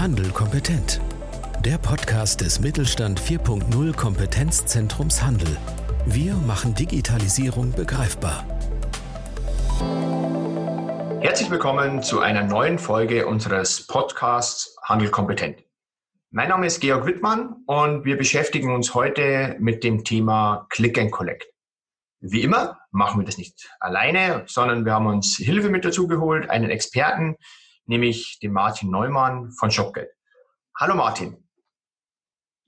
Handel kompetent. Der Podcast des Mittelstand 4.0 Kompetenzzentrums Handel. Wir machen Digitalisierung begreifbar. Herzlich willkommen zu einer neuen Folge unseres Podcasts Handel kompetent. Mein Name ist Georg Wittmann und wir beschäftigen uns heute mit dem Thema Click and Collect. Wie immer machen wir das nicht alleine, sondern wir haben uns Hilfe mit dazu geholt, einen Experten, nämlich den Martin Neumann von Shopgeld. Hallo Martin.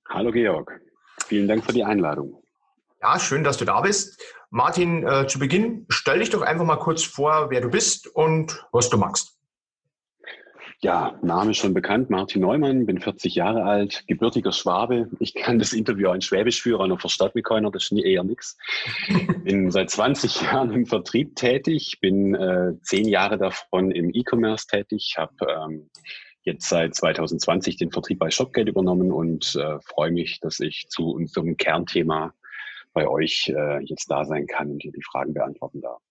Hallo Georg. Vielen Dank für die Einladung. Ja, schön, dass du da bist. Martin, äh, zu Beginn stell dich doch einfach mal kurz vor, wer du bist und was du magst. Ja, Name schon bekannt, Martin Neumann, bin 40 Jahre alt, gebürtiger Schwabe. Ich kann das Interview auch in Schwäbisch führen, und versteht mich keiner, das ist nie eher nix. Bin seit 20 Jahren im Vertrieb tätig, bin äh, zehn Jahre davon im E-Commerce tätig, habe ähm, jetzt seit 2020 den Vertrieb bei Shopgeld übernommen und äh, freue mich, dass ich zu unserem Kernthema bei euch äh, jetzt da sein kann und hier die Fragen beantworten darf.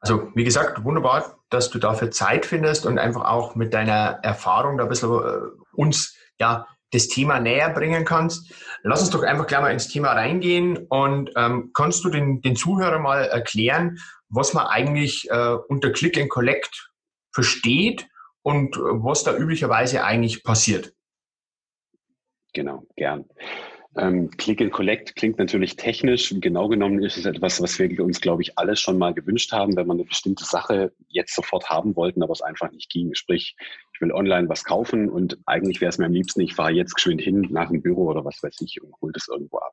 Also wie gesagt, wunderbar, dass du dafür Zeit findest und einfach auch mit deiner Erfahrung da ein bisschen äh, uns ja das Thema näher bringen kannst. Lass uns doch einfach gleich mal ins Thema reingehen und ähm, kannst du den, den Zuhörern mal erklären, was man eigentlich äh, unter Click and Collect versteht und äh, was da üblicherweise eigentlich passiert. Genau, gern. Ähm, Click and Collect klingt natürlich technisch. Genau genommen ist es etwas, was wir uns, glaube ich, alle schon mal gewünscht haben, wenn man eine bestimmte Sache jetzt sofort haben wollten, aber es einfach nicht ging. Sprich, ich will online was kaufen und eigentlich wäre es mir am liebsten, ich fahre jetzt geschwind hin nach dem Büro oder was weiß ich und hole das irgendwo ab.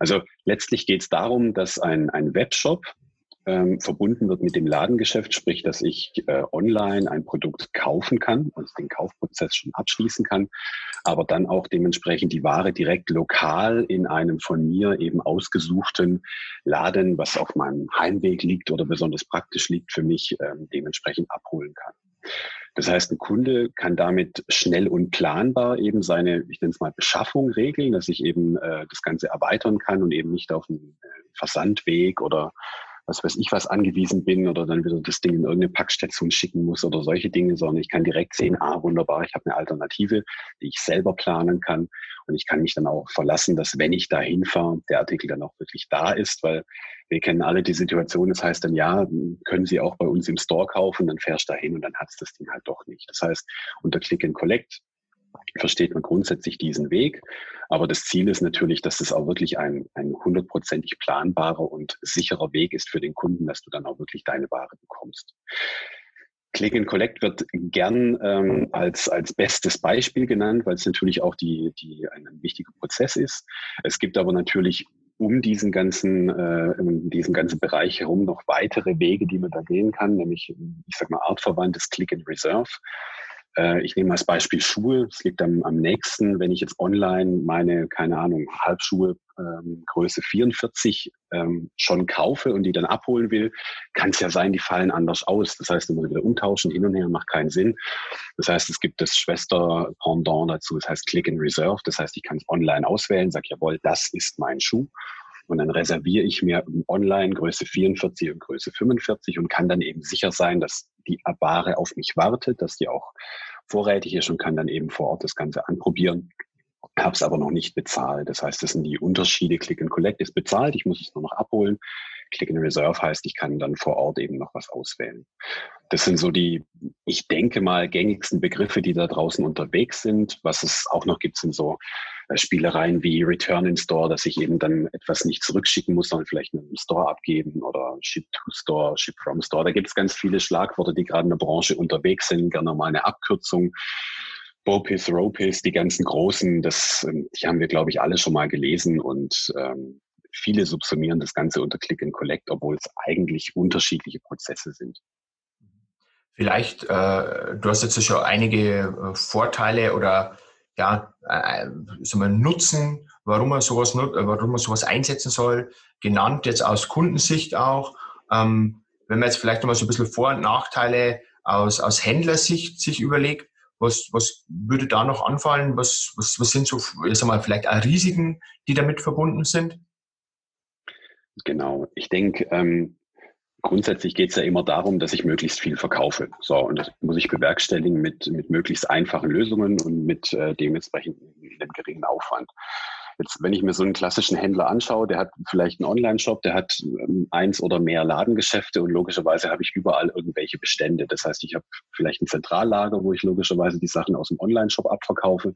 Also letztlich geht es darum, dass ein, ein Webshop ähm, verbunden wird mit dem Ladengeschäft, sprich, dass ich äh, online ein Produkt kaufen kann und den Kaufprozess schon abschließen kann, aber dann auch dementsprechend die Ware direkt lokal in einem von mir eben ausgesuchten Laden, was auf meinem Heimweg liegt oder besonders praktisch liegt für mich, ähm, dementsprechend abholen kann. Das heißt, ein Kunde kann damit schnell und planbar eben seine, ich nenne es mal, Beschaffung regeln, dass ich eben äh, das Ganze erweitern kann und eben nicht auf einen äh, Versandweg oder was weiß ich was angewiesen bin oder dann wieder das Ding in irgendeine Packstation schicken muss oder solche Dinge, sondern ich kann direkt sehen, ah, wunderbar, ich habe eine Alternative, die ich selber planen kann. Und ich kann mich dann auch verlassen, dass wenn ich da hinfahre, der Artikel dann auch wirklich da ist, weil wir kennen alle die Situation, das heißt dann, ja, können Sie auch bei uns im Store kaufen, dann fährst du da hin und dann hat es das Ding halt doch nicht. Das heißt, unter Click and Collect versteht man grundsätzlich diesen Weg. Aber das Ziel ist natürlich, dass es auch wirklich ein, ein hundertprozentig planbarer und sicherer Weg ist für den Kunden, dass du dann auch wirklich deine Ware bekommst. Click and Collect wird gern ähm, als, als bestes Beispiel genannt, weil es natürlich auch die, die ein, wichtiger Prozess ist. Es gibt aber natürlich um diesen ganzen, äh, um diesen ganzen Bereich herum noch weitere Wege, die man da gehen kann, nämlich, ich sag mal, artverwandtes Click and Reserve. Äh, ich nehme als Beispiel Schuhe. Es liegt am, am nächsten, wenn ich jetzt online meine, keine Ahnung, Halbschuhe ähm, Größe 44 ähm, schon kaufe und die dann abholen will, kann es ja sein, die fallen anders aus. Das heißt, immer wieder umtauschen, hin und her, macht keinen Sinn. Das heißt, es gibt das Schwester-Pendant dazu, das heißt Click and Reserve. Das heißt, ich kann es online auswählen, sage, jawohl, das ist mein Schuh. Und dann reserviere ich mir online Größe 44 und Größe 45 und kann dann eben sicher sein, dass die Ware auf mich wartet, dass die auch vorrätig ist und kann dann eben vor Ort das Ganze anprobieren. Habe es aber noch nicht bezahlt. Das heißt, das sind die Unterschiede. Click and Collect ist bezahlt, ich muss es nur noch abholen. Click and Reserve heißt, ich kann dann vor Ort eben noch was auswählen. Das sind so die, ich denke mal, gängigsten Begriffe, die da draußen unterwegs sind. Was es auch noch gibt, sind so äh, Spielereien wie Return in Store, dass ich eben dann etwas nicht zurückschicken muss, sondern vielleicht einen Store abgeben oder Ship to Store, Ship from Store. Da gibt es ganz viele Schlagworte, die gerade in der Branche unterwegs sind, gerne mal eine Abkürzung. Bopis, Ropis, die ganzen großen, das, ähm, die haben wir, glaube ich, alle schon mal gelesen und ähm, viele subsumieren das Ganze unter Click and Collect, obwohl es eigentlich unterschiedliche Prozesse sind. Vielleicht, äh, du hast jetzt schon einige äh, Vorteile oder ja, äh, mal Nutzen, warum man sowas, äh, warum man sowas einsetzen soll, genannt jetzt aus Kundensicht auch. Ähm, wenn man jetzt vielleicht nochmal so ein bisschen Vor- und Nachteile aus, aus Händlersicht sich überlegt, was, was würde da noch anfallen? Was, was, was sind so, ich sag mal, vielleicht auch Risiken, die damit verbunden sind? Genau. Ich denke, ähm, grundsätzlich geht es ja immer darum, dass ich möglichst viel verkaufe. So, und das muss ich bewerkstelligen mit, mit möglichst einfachen Lösungen und mit äh, dementsprechend einem geringen Aufwand. Jetzt, wenn ich mir so einen klassischen Händler anschaue, der hat vielleicht einen Online-Shop, der hat ähm, eins oder mehr Ladengeschäfte und logischerweise habe ich überall irgendwelche Bestände. Das heißt, ich habe vielleicht ein Zentrallager, wo ich logischerweise die Sachen aus dem Online-Shop abverkaufe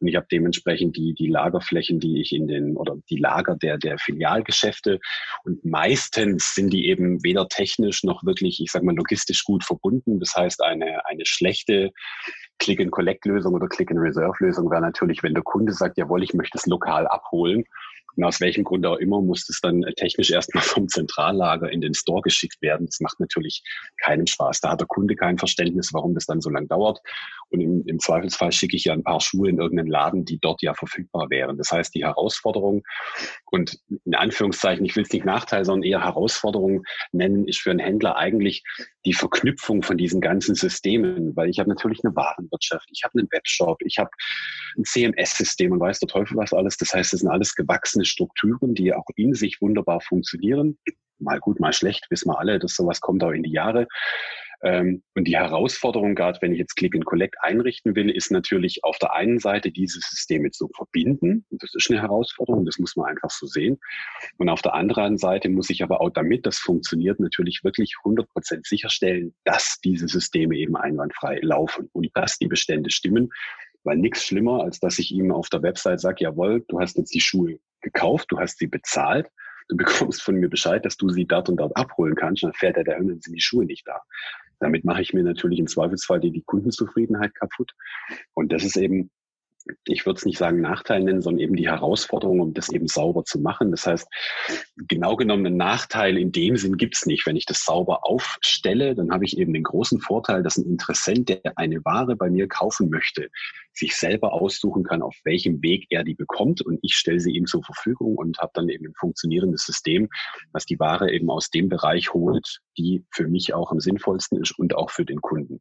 und ich habe dementsprechend die, die Lagerflächen, die ich in den, oder die Lager der, der Filialgeschäfte. Und meistens sind die eben weder technisch noch wirklich, ich sag mal, logistisch gut verbunden. Das heißt, eine, eine schlechte Click-and-Collect-Lösung oder Click-and-Reserve-Lösung wäre natürlich, wenn der Kunde sagt, jawohl, ich möchte es lokal abholen und aus welchem Grund auch immer muss es dann technisch erstmal vom Zentrallager in den Store geschickt werden. Das macht natürlich keinen Spaß. Da hat der Kunde kein Verständnis, warum das dann so lange dauert. Und im, im Zweifelsfall schicke ich ja ein paar Schuhe in irgendeinen Laden, die dort ja verfügbar wären. Das heißt, die Herausforderung und in Anführungszeichen, ich will es nicht Nachteil, sondern eher Herausforderung nennen, ist für einen Händler eigentlich die Verknüpfung von diesen ganzen Systemen, weil ich habe natürlich eine Warenwirtschaft, ich habe einen Webshop, ich habe ein CMS-System und weiß der Teufel was alles. Das heißt, es sind alles gewachsene Strukturen, die auch in sich wunderbar funktionieren. Mal gut, mal schlecht, wissen wir alle, dass sowas kommt auch in die Jahre. Ähm, und die Herausforderung, gerade wenn ich jetzt Click and Collect einrichten will, ist natürlich auf der einen Seite diese Systeme zu verbinden. Und das ist eine Herausforderung, das muss man einfach so sehen. Und auf der anderen Seite muss ich aber auch damit das funktioniert, natürlich wirklich 100 Prozent sicherstellen, dass diese Systeme eben einwandfrei laufen und dass die Bestände stimmen. Weil nichts schlimmer, als dass ich ihm auf der Website sage, jawohl, du hast jetzt die Schuhe gekauft, du hast sie bezahlt, du bekommst von mir Bescheid, dass du sie dort und dort abholen kannst, dann fährt er dahin und sind die Schuhe nicht da. Damit mache ich mir natürlich im Zweifelsfall die, die Kundenzufriedenheit kaputt. Und das ist eben ich würde es nicht sagen Nachteil nennen, sondern eben die Herausforderung, um das eben sauber zu machen. Das heißt, genau genommen einen Nachteil in dem Sinn gibt es nicht. Wenn ich das sauber aufstelle, dann habe ich eben den großen Vorteil, dass ein Interessent, der eine Ware bei mir kaufen möchte, sich selber aussuchen kann, auf welchem Weg er die bekommt und ich stelle sie ihm zur Verfügung und habe dann eben ein funktionierendes System, was die Ware eben aus dem Bereich holt, die für mich auch am sinnvollsten ist und auch für den Kunden.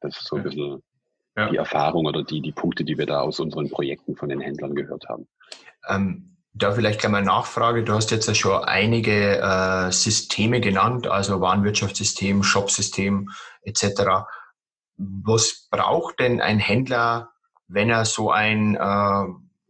Das ist so ein bisschen ja. die Erfahrung oder die, die Punkte, die wir da aus unseren Projekten von den Händlern gehört haben. Ähm, da vielleicht gleich mal Nachfrage. Du hast jetzt ja schon einige äh, Systeme genannt, also Warenwirtschaftssystem, Shopsystem etc. Was braucht denn ein Händler, wenn er so ein äh,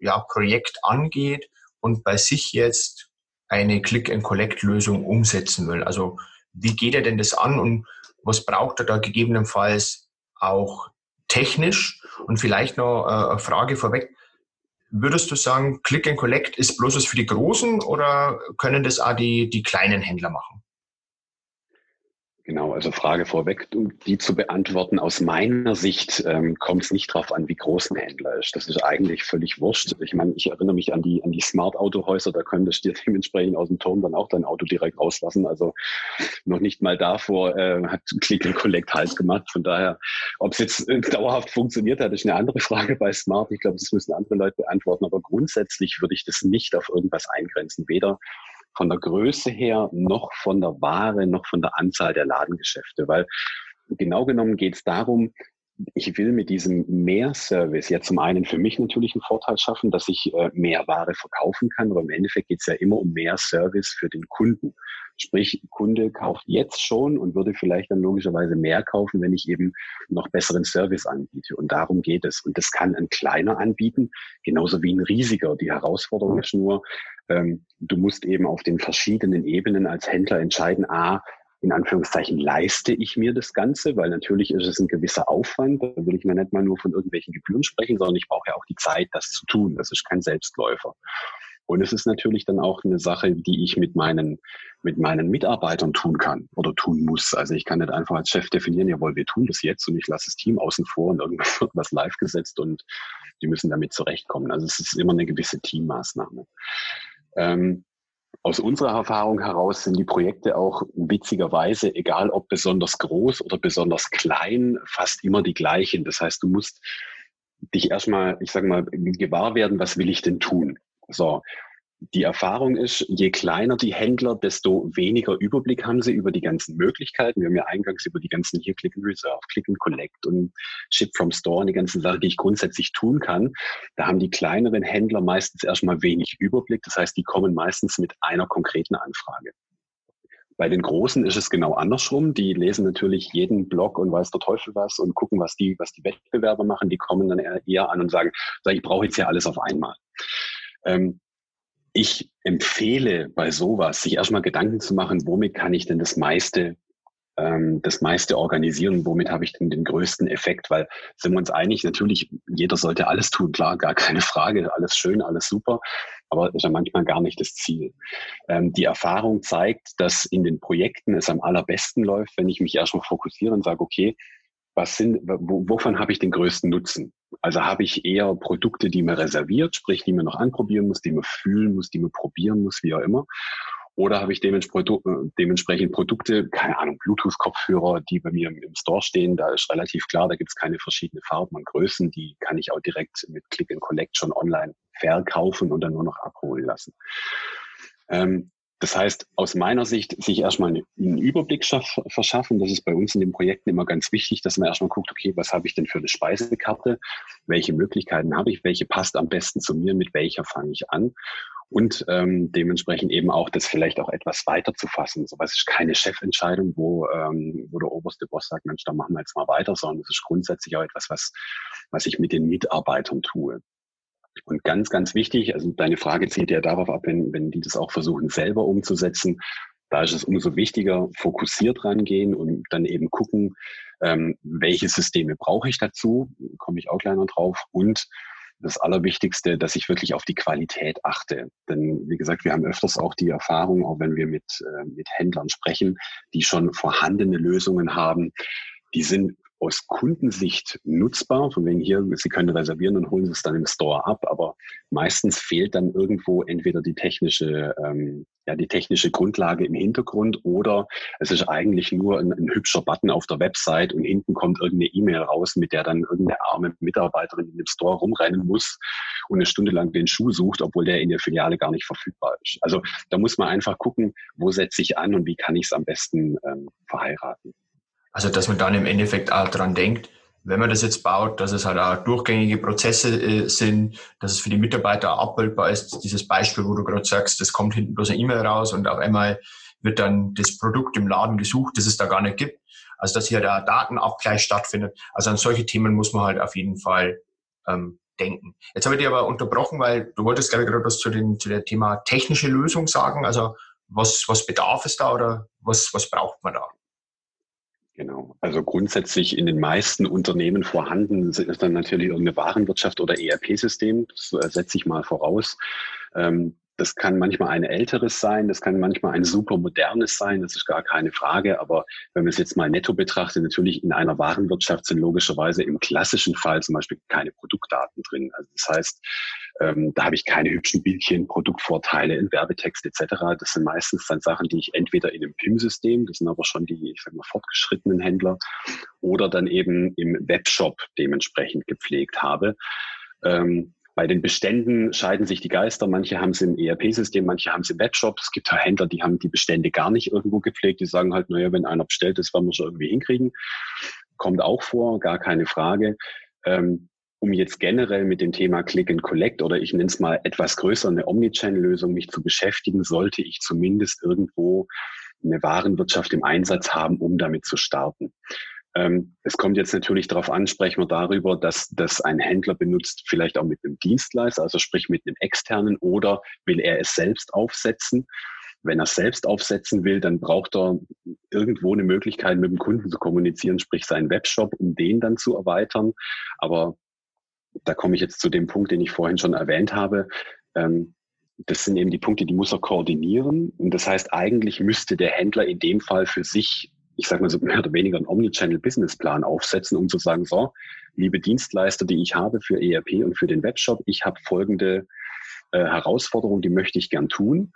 ja, Projekt angeht und bei sich jetzt eine Click-and-Collect-Lösung umsetzen will? Also wie geht er denn das an und was braucht er da gegebenenfalls auch technisch? Und vielleicht noch äh, eine Frage vorweg. Würdest du sagen, Click and Collect ist bloß was für die Großen oder können das auch die, die kleinen Händler machen? Genau, also Frage vorweg, um die zu beantworten. Aus meiner Sicht ähm, kommt es nicht darauf an, wie groß ein Händler ist. Das ist eigentlich völlig wurscht. Ich meine, ich erinnere mich an die, an die Smart-Auto-Häuser, da könntest du dementsprechend aus dem Turm dann auch dein Auto direkt rauslassen. Also noch nicht mal davor äh, hat Click and Collect halt gemacht. Von daher, ob es jetzt äh, dauerhaft funktioniert hat, ist eine andere Frage bei Smart. Ich glaube, das müssen andere Leute beantworten. Aber grundsätzlich würde ich das nicht auf irgendwas eingrenzen. Weder von der Größe her, noch von der Ware, noch von der Anzahl der Ladengeschäfte. Weil genau genommen geht es darum, ich will mit diesem Mehr-Service ja zum einen für mich natürlich einen Vorteil schaffen, dass ich äh, mehr Ware verkaufen kann, aber im Endeffekt geht es ja immer um mehr Service für den Kunden. Sprich, Kunde kauft jetzt schon und würde vielleicht dann logischerweise mehr kaufen, wenn ich eben noch besseren Service anbiete. Und darum geht es. Und das kann ein kleiner anbieten, genauso wie ein riesiger. Die Herausforderung ist nur, ähm, du musst eben auf den verschiedenen Ebenen als Händler entscheiden, a, in Anführungszeichen leiste ich mir das Ganze, weil natürlich ist es ein gewisser Aufwand. Da will ich mir nicht mal nur von irgendwelchen Gebühren sprechen, sondern ich brauche ja auch die Zeit, das zu tun. Das ist kein Selbstläufer. Und es ist natürlich dann auch eine Sache, die ich mit meinen, mit meinen Mitarbeitern tun kann oder tun muss. Also ich kann nicht einfach als Chef definieren, jawohl, wir tun das jetzt und ich lasse das Team außen vor und irgendwas wird was live gesetzt und die müssen damit zurechtkommen. Also es ist immer eine gewisse Teammaßnahme. Ähm, aus unserer Erfahrung heraus sind die Projekte auch witzigerweise, egal ob besonders groß oder besonders klein, fast immer die gleichen. Das heißt, du musst dich erstmal, ich sage mal, gewahr werden, was will ich denn tun? So, die Erfahrung ist, je kleiner die Händler, desto weniger Überblick haben sie über die ganzen Möglichkeiten. Wir haben ja eingangs über die ganzen hier Click and Reserve, Click and Collect und Ship from Store und die ganzen Sachen, die ich grundsätzlich tun kann. Da haben die kleineren Händler meistens erstmal wenig Überblick. Das heißt, die kommen meistens mit einer konkreten Anfrage. Bei den Großen ist es genau andersrum. Die lesen natürlich jeden Blog und weiß der Teufel was und gucken, was die, was die Wettbewerber machen. Die kommen dann eher an und sagen, ich brauche jetzt ja alles auf einmal. Ähm, ich empfehle bei sowas, sich erstmal Gedanken zu machen, womit kann ich denn das meiste ähm, das meiste organisieren, womit habe ich denn den größten Effekt? Weil sind wir uns einig, natürlich, jeder sollte alles tun, klar, gar keine Frage, alles schön, alles super, aber ist ja manchmal gar nicht das Ziel. Ähm, die Erfahrung zeigt, dass in den Projekten es am allerbesten läuft, wenn ich mich erstmal fokussiere und sage, okay, was sind, wovon habe ich den größten Nutzen? Also habe ich eher Produkte, die man reserviert, sprich, die man noch anprobieren muss, die man fühlen muss, die man probieren muss, wie auch immer. Oder habe ich dementsprechend Produkte, keine Ahnung, Bluetooth-Kopfhörer, die bei mir im Store stehen. Da ist relativ klar, da gibt es keine verschiedenen Farben und Größen. Die kann ich auch direkt mit Click and Collect schon online verkaufen und dann nur noch abholen lassen. Ähm, das heißt, aus meiner Sicht, sich erstmal einen Überblick verschaffen. Das ist bei uns in den Projekten immer ganz wichtig, dass man erstmal guckt, okay, was habe ich denn für eine Speisekarte? Welche Möglichkeiten habe ich? Welche passt am besten zu mir? Mit welcher fange ich an? und ähm, dementsprechend eben auch das vielleicht auch etwas weiter zu fassen. So was ist keine Chefentscheidung, wo, ähm, wo der oberste Boss sagt, Mensch, da machen wir jetzt mal weiter, sondern es ist grundsätzlich auch etwas, was, was ich mit den Mitarbeitern tue. Und ganz, ganz wichtig, also deine Frage zielt ja darauf ab, wenn, wenn die das auch versuchen, selber umzusetzen, da ist es umso wichtiger, fokussiert rangehen und dann eben gucken, ähm, welche Systeme brauche ich dazu, komme ich auch noch drauf, und das Allerwichtigste, dass ich wirklich auf die Qualität achte. Denn wie gesagt, wir haben öfters auch die Erfahrung, auch wenn wir mit, äh, mit Händlern sprechen, die schon vorhandene Lösungen haben, die sind aus Kundensicht nutzbar, von wegen hier, Sie können reservieren und holen es dann im Store ab, aber meistens fehlt dann irgendwo entweder die technische, ähm, ja, die technische Grundlage im Hintergrund oder es ist eigentlich nur ein, ein hübscher Button auf der Website und hinten kommt irgendeine E-Mail raus, mit der dann irgendeine arme Mitarbeiterin in dem Store rumrennen muss und eine Stunde lang den Schuh sucht, obwohl der in der Filiale gar nicht verfügbar ist. Also da muss man einfach gucken, wo setze ich an und wie kann ich es am besten ähm, verheiraten. Also, dass man dann im Endeffekt auch dran denkt, wenn man das jetzt baut, dass es halt auch durchgängige Prozesse äh, sind, dass es für die Mitarbeiter auch abbildbar ist. Dieses Beispiel, wo du gerade sagst, das kommt hinten bloß eine E-Mail raus und auf einmal wird dann das Produkt im Laden gesucht, das es da gar nicht gibt. Also, dass hier der Datenabgleich stattfindet. Also, an solche Themen muss man halt auf jeden Fall ähm, denken. Jetzt habe ich dich aber unterbrochen, weil du wolltest, glaube ich, gerade was zu, dem, zu dem Thema technische Lösung sagen. Also, was, was bedarf es da oder was, was braucht man da? Genau. Also grundsätzlich in den meisten Unternehmen vorhanden ist dann natürlich irgendeine Warenwirtschaft oder ERP-System. Das äh, setze ich mal voraus. Ähm, das kann manchmal ein älteres sein, das kann manchmal ein super modernes sein, das ist gar keine Frage. Aber wenn man es jetzt mal netto betrachtet, natürlich in einer Warenwirtschaft sind logischerweise im klassischen Fall zum Beispiel keine Produktdaten drin. Also das heißt, ähm, da habe ich keine hübschen Bildchen, Produktvorteile in Werbetext etc. Das sind meistens dann Sachen, die ich entweder in einem PIM-System, das sind aber schon die, ich sag mal, fortgeschrittenen Händler, oder dann eben im Webshop dementsprechend gepflegt habe. Ähm, bei den Beständen scheiden sich die Geister. Manche haben es im ERP-System, manche haben es im Webshop. Es gibt Händler, die haben die Bestände gar nicht irgendwo gepflegt. Die sagen halt, naja, wenn einer bestellt, das werden wir schon irgendwie hinkriegen. Kommt auch vor, gar keine Frage. Ähm, um jetzt generell mit dem Thema Click and Collect oder ich nenne es mal etwas größer eine Omnichannel-Lösung mich zu beschäftigen, sollte ich zumindest irgendwo eine Warenwirtschaft im Einsatz haben, um damit zu starten. Ähm, es kommt jetzt natürlich darauf an, sprechen wir darüber, dass das ein Händler benutzt, vielleicht auch mit einem Dienstleister, also sprich mit einem externen, oder will er es selbst aufsetzen. Wenn er es selbst aufsetzen will, dann braucht er irgendwo eine Möglichkeit, mit dem Kunden zu kommunizieren, sprich seinen Webshop, um den dann zu erweitern. Aber da komme ich jetzt zu dem Punkt, den ich vorhin schon erwähnt habe. Ähm, das sind eben die Punkte, die muss er koordinieren. Und das heißt, eigentlich müsste der Händler in dem Fall für sich ich sage mal so mehr oder weniger einen Omnichannel-Businessplan aufsetzen, um zu sagen, so, liebe Dienstleister, die ich habe für ERP und für den Webshop, ich habe folgende äh, Herausforderungen, die möchte ich gern tun.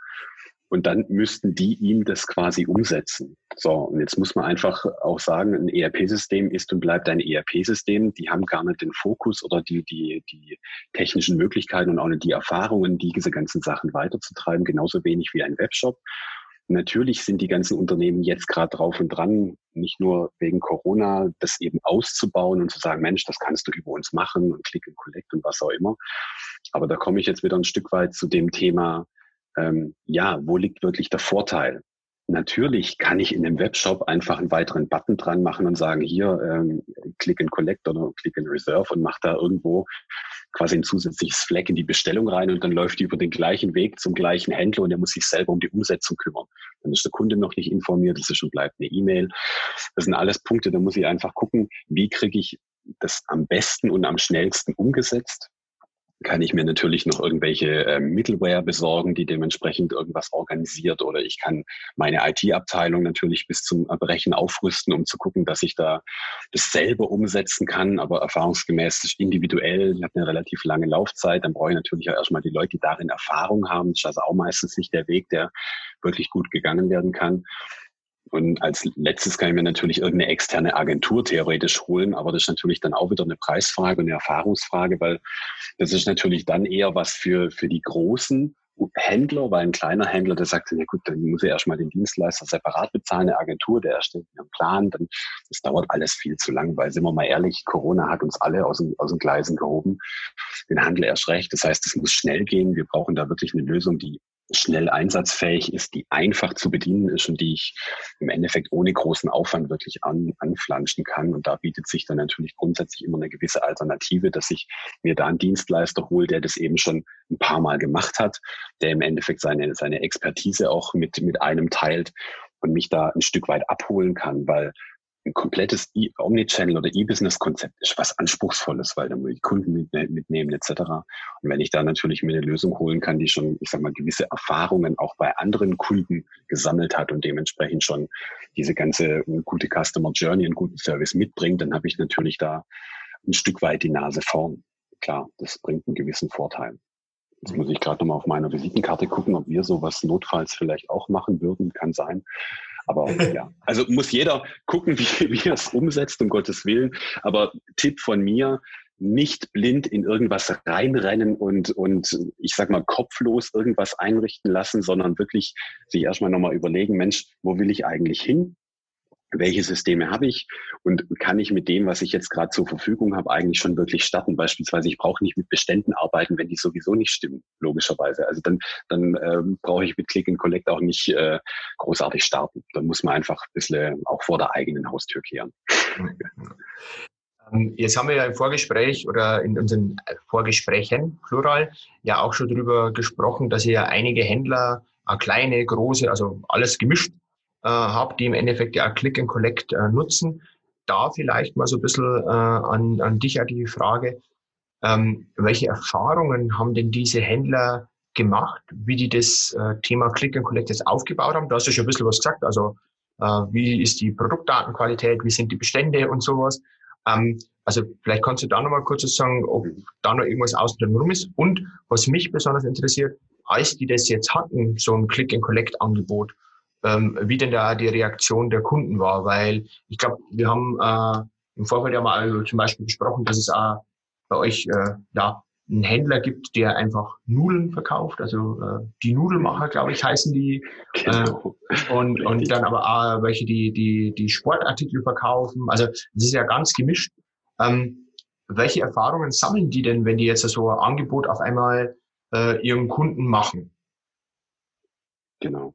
Und dann müssten die ihm das quasi umsetzen. So, und jetzt muss man einfach auch sagen, ein ERP-System ist und bleibt ein ERP-System. Die haben gar nicht den Fokus oder die, die, die technischen Möglichkeiten und auch nicht die Erfahrungen, diese ganzen Sachen weiterzutreiben, genauso wenig wie ein Webshop. Natürlich sind die ganzen Unternehmen jetzt gerade drauf und dran, nicht nur wegen Corona, das eben auszubauen und zu sagen, Mensch, das kannst du über uns machen und Click and Collect und was auch immer. Aber da komme ich jetzt wieder ein Stück weit zu dem Thema, ähm, ja, wo liegt wirklich der Vorteil? Natürlich kann ich in dem Webshop einfach einen weiteren Button dran machen und sagen, hier, ähm, Click and Collect oder Click and Reserve und mache da irgendwo quasi ein zusätzliches Fleck in die Bestellung rein und dann läuft die über den gleichen Weg zum gleichen Händler und der muss sich selber um die Umsetzung kümmern. Dann ist der Kunde noch nicht informiert, das ist schon bleibt eine E-Mail. Das sind alles Punkte, da muss ich einfach gucken, wie kriege ich das am besten und am schnellsten umgesetzt kann ich mir natürlich noch irgendwelche äh, Middleware besorgen, die dementsprechend irgendwas organisiert oder ich kann meine IT-Abteilung natürlich bis zum Erbrechen aufrüsten, um zu gucken, dass ich da das selber umsetzen kann, aber erfahrungsgemäß individuell, ich habe eine relativ lange Laufzeit, dann brauche ich natürlich auch erstmal die Leute, die darin Erfahrung haben. Das ist also auch meistens nicht der Weg, der wirklich gut gegangen werden kann. Und als letztes kann ich mir natürlich irgendeine externe Agentur theoretisch holen, aber das ist natürlich dann auch wieder eine Preisfrage und eine Erfahrungsfrage, weil das ist natürlich dann eher was für, für die großen Händler, weil ein kleiner Händler, der sagt, ja gut, dann muss er erstmal den Dienstleister separat bezahlen, eine Agentur, der erstellt einen Plan, dann das dauert alles viel zu lang, weil sind wir mal ehrlich, Corona hat uns alle aus den, aus den Gleisen gehoben, den Handel erst recht. Das heißt, es muss schnell gehen. Wir brauchen da wirklich eine Lösung, die schnell einsatzfähig ist, die einfach zu bedienen ist und die ich im Endeffekt ohne großen Aufwand wirklich an, anflanschen kann. Und da bietet sich dann natürlich grundsätzlich immer eine gewisse Alternative, dass ich mir da einen Dienstleister hole, der das eben schon ein paar Mal gemacht hat, der im Endeffekt seine, seine Expertise auch mit, mit einem teilt und mich da ein Stück weit abholen kann, weil ein komplettes e Omnichannel oder E-Business-Konzept ist was Anspruchsvolles, weil da muss ich Kunden mitnehmen etc. Und wenn ich da natürlich mir eine Lösung holen kann, die schon, ich sag mal, gewisse Erfahrungen auch bei anderen Kunden gesammelt hat und dementsprechend schon diese ganze gute Customer Journey und guten Service mitbringt, dann habe ich natürlich da ein Stück weit die Nase vorn. Klar, das bringt einen gewissen Vorteil. Jetzt muss ich gerade nochmal auf meiner Visitenkarte gucken, ob wir sowas notfalls vielleicht auch machen würden. Kann sein. Aber ja, also muss jeder gucken, wie, wie er es umsetzt, um Gottes Willen. Aber Tipp von mir, nicht blind in irgendwas reinrennen und, und ich sag mal kopflos irgendwas einrichten lassen, sondern wirklich sich erstmal nochmal überlegen, Mensch, wo will ich eigentlich hin? Welche Systeme habe ich und kann ich mit dem, was ich jetzt gerade zur Verfügung habe, eigentlich schon wirklich starten. Beispielsweise, ich brauche nicht mit Beständen arbeiten, wenn die sowieso nicht stimmen, logischerweise. Also dann, dann ähm, brauche ich mit Click and Collect auch nicht äh, großartig starten. Dann muss man einfach ein bisschen auch vor der eigenen Haustür kehren. Ähm, jetzt haben wir ja im Vorgespräch oder in unseren Vorgesprächen, plural, ja auch schon darüber gesprochen, dass ihr ja einige Händler, äh, kleine, große, also alles gemischt, äh, habe, die im Endeffekt ja Click and Collect äh, nutzen. Da vielleicht mal so ein bisschen äh, an, an dich auch die Frage, ähm, welche Erfahrungen haben denn diese Händler gemacht, wie die das äh, Thema Click and Collect jetzt aufgebaut haben? Da hast du schon ein bisschen was gesagt, also äh, wie ist die Produktdatenqualität, wie sind die Bestände und sowas. Ähm, also vielleicht kannst du da nochmal kurz sagen, ob da noch irgendwas außen rum ist. Und was mich besonders interessiert, als die das jetzt hatten, so ein Click-and-Collect-Angebot, ähm, wie denn da die Reaktion der Kunden war, weil ich glaube, wir haben äh, im Vorfeld ja mal also zum Beispiel besprochen, dass es auch bei euch äh, ja einen Händler gibt, der einfach Nudeln verkauft, also äh, die Nudelmacher, glaube ich, heißen die, äh, genau. und und dann aber auch welche die die die Sportartikel verkaufen. Also es ist ja ganz gemischt. Ähm, welche Erfahrungen sammeln die denn, wenn die jetzt so ein Angebot auf einmal äh, ihren Kunden machen? Genau.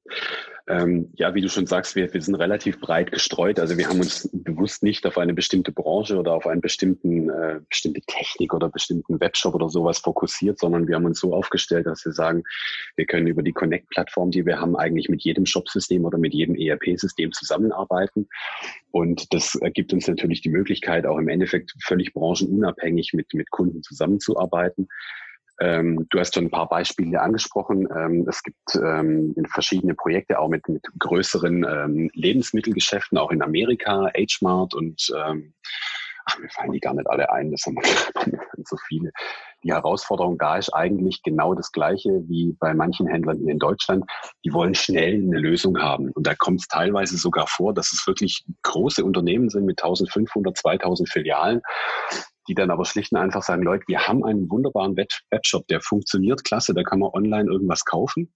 Ähm, ja, wie du schon sagst, wir, wir sind relativ breit gestreut. Also wir haben uns bewusst nicht auf eine bestimmte Branche oder auf eine bestimmten, äh, bestimmte Technik oder bestimmten Webshop oder sowas fokussiert, sondern wir haben uns so aufgestellt, dass wir sagen, wir können über die Connect-Plattform, die wir haben, eigentlich mit jedem Shop-System oder mit jedem ERP-System zusammenarbeiten. Und das gibt uns natürlich die Möglichkeit, auch im Endeffekt völlig branchenunabhängig mit, mit Kunden zusammenzuarbeiten. Ähm, du hast schon ein paar Beispiele angesprochen. Ähm, es gibt ähm, verschiedene Projekte auch mit, mit größeren ähm, Lebensmittelgeschäften, auch in Amerika, H-Mart und ähm, ach, mir fallen die gar nicht alle ein, das haben so viele. Die Herausforderung da ist eigentlich genau das Gleiche wie bei manchen Händlern hier in Deutschland. Die wollen schnell eine Lösung haben. Und da kommt es teilweise sogar vor, dass es wirklich große Unternehmen sind mit 1500, 2000 Filialen die dann aber schlicht und einfach sagen, Leute, wir haben einen wunderbaren Webshop, der funktioniert klasse, da kann man online irgendwas kaufen.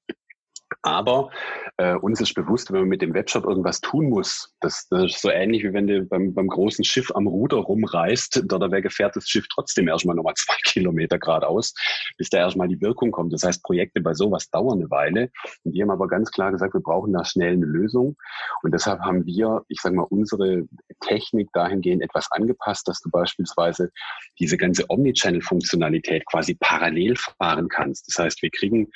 Aber äh, uns ist bewusst, wenn man mit dem Webshop irgendwas tun muss, das, das ist so ähnlich wie wenn du beim, beim großen Schiff am Ruder rumreist, da der fährt das Schiff trotzdem erstmal nochmal zwei Kilometer geradeaus, bis da erstmal die Wirkung kommt. Das heißt, Projekte bei sowas dauern eine Weile. Und die haben aber ganz klar gesagt, wir brauchen da schnell eine Lösung. Und deshalb haben wir, ich sage mal, unsere Technik dahingehend etwas angepasst, dass du beispielsweise diese ganze Omnichannel-Funktionalität quasi parallel fahren kannst. Das heißt, wir kriegen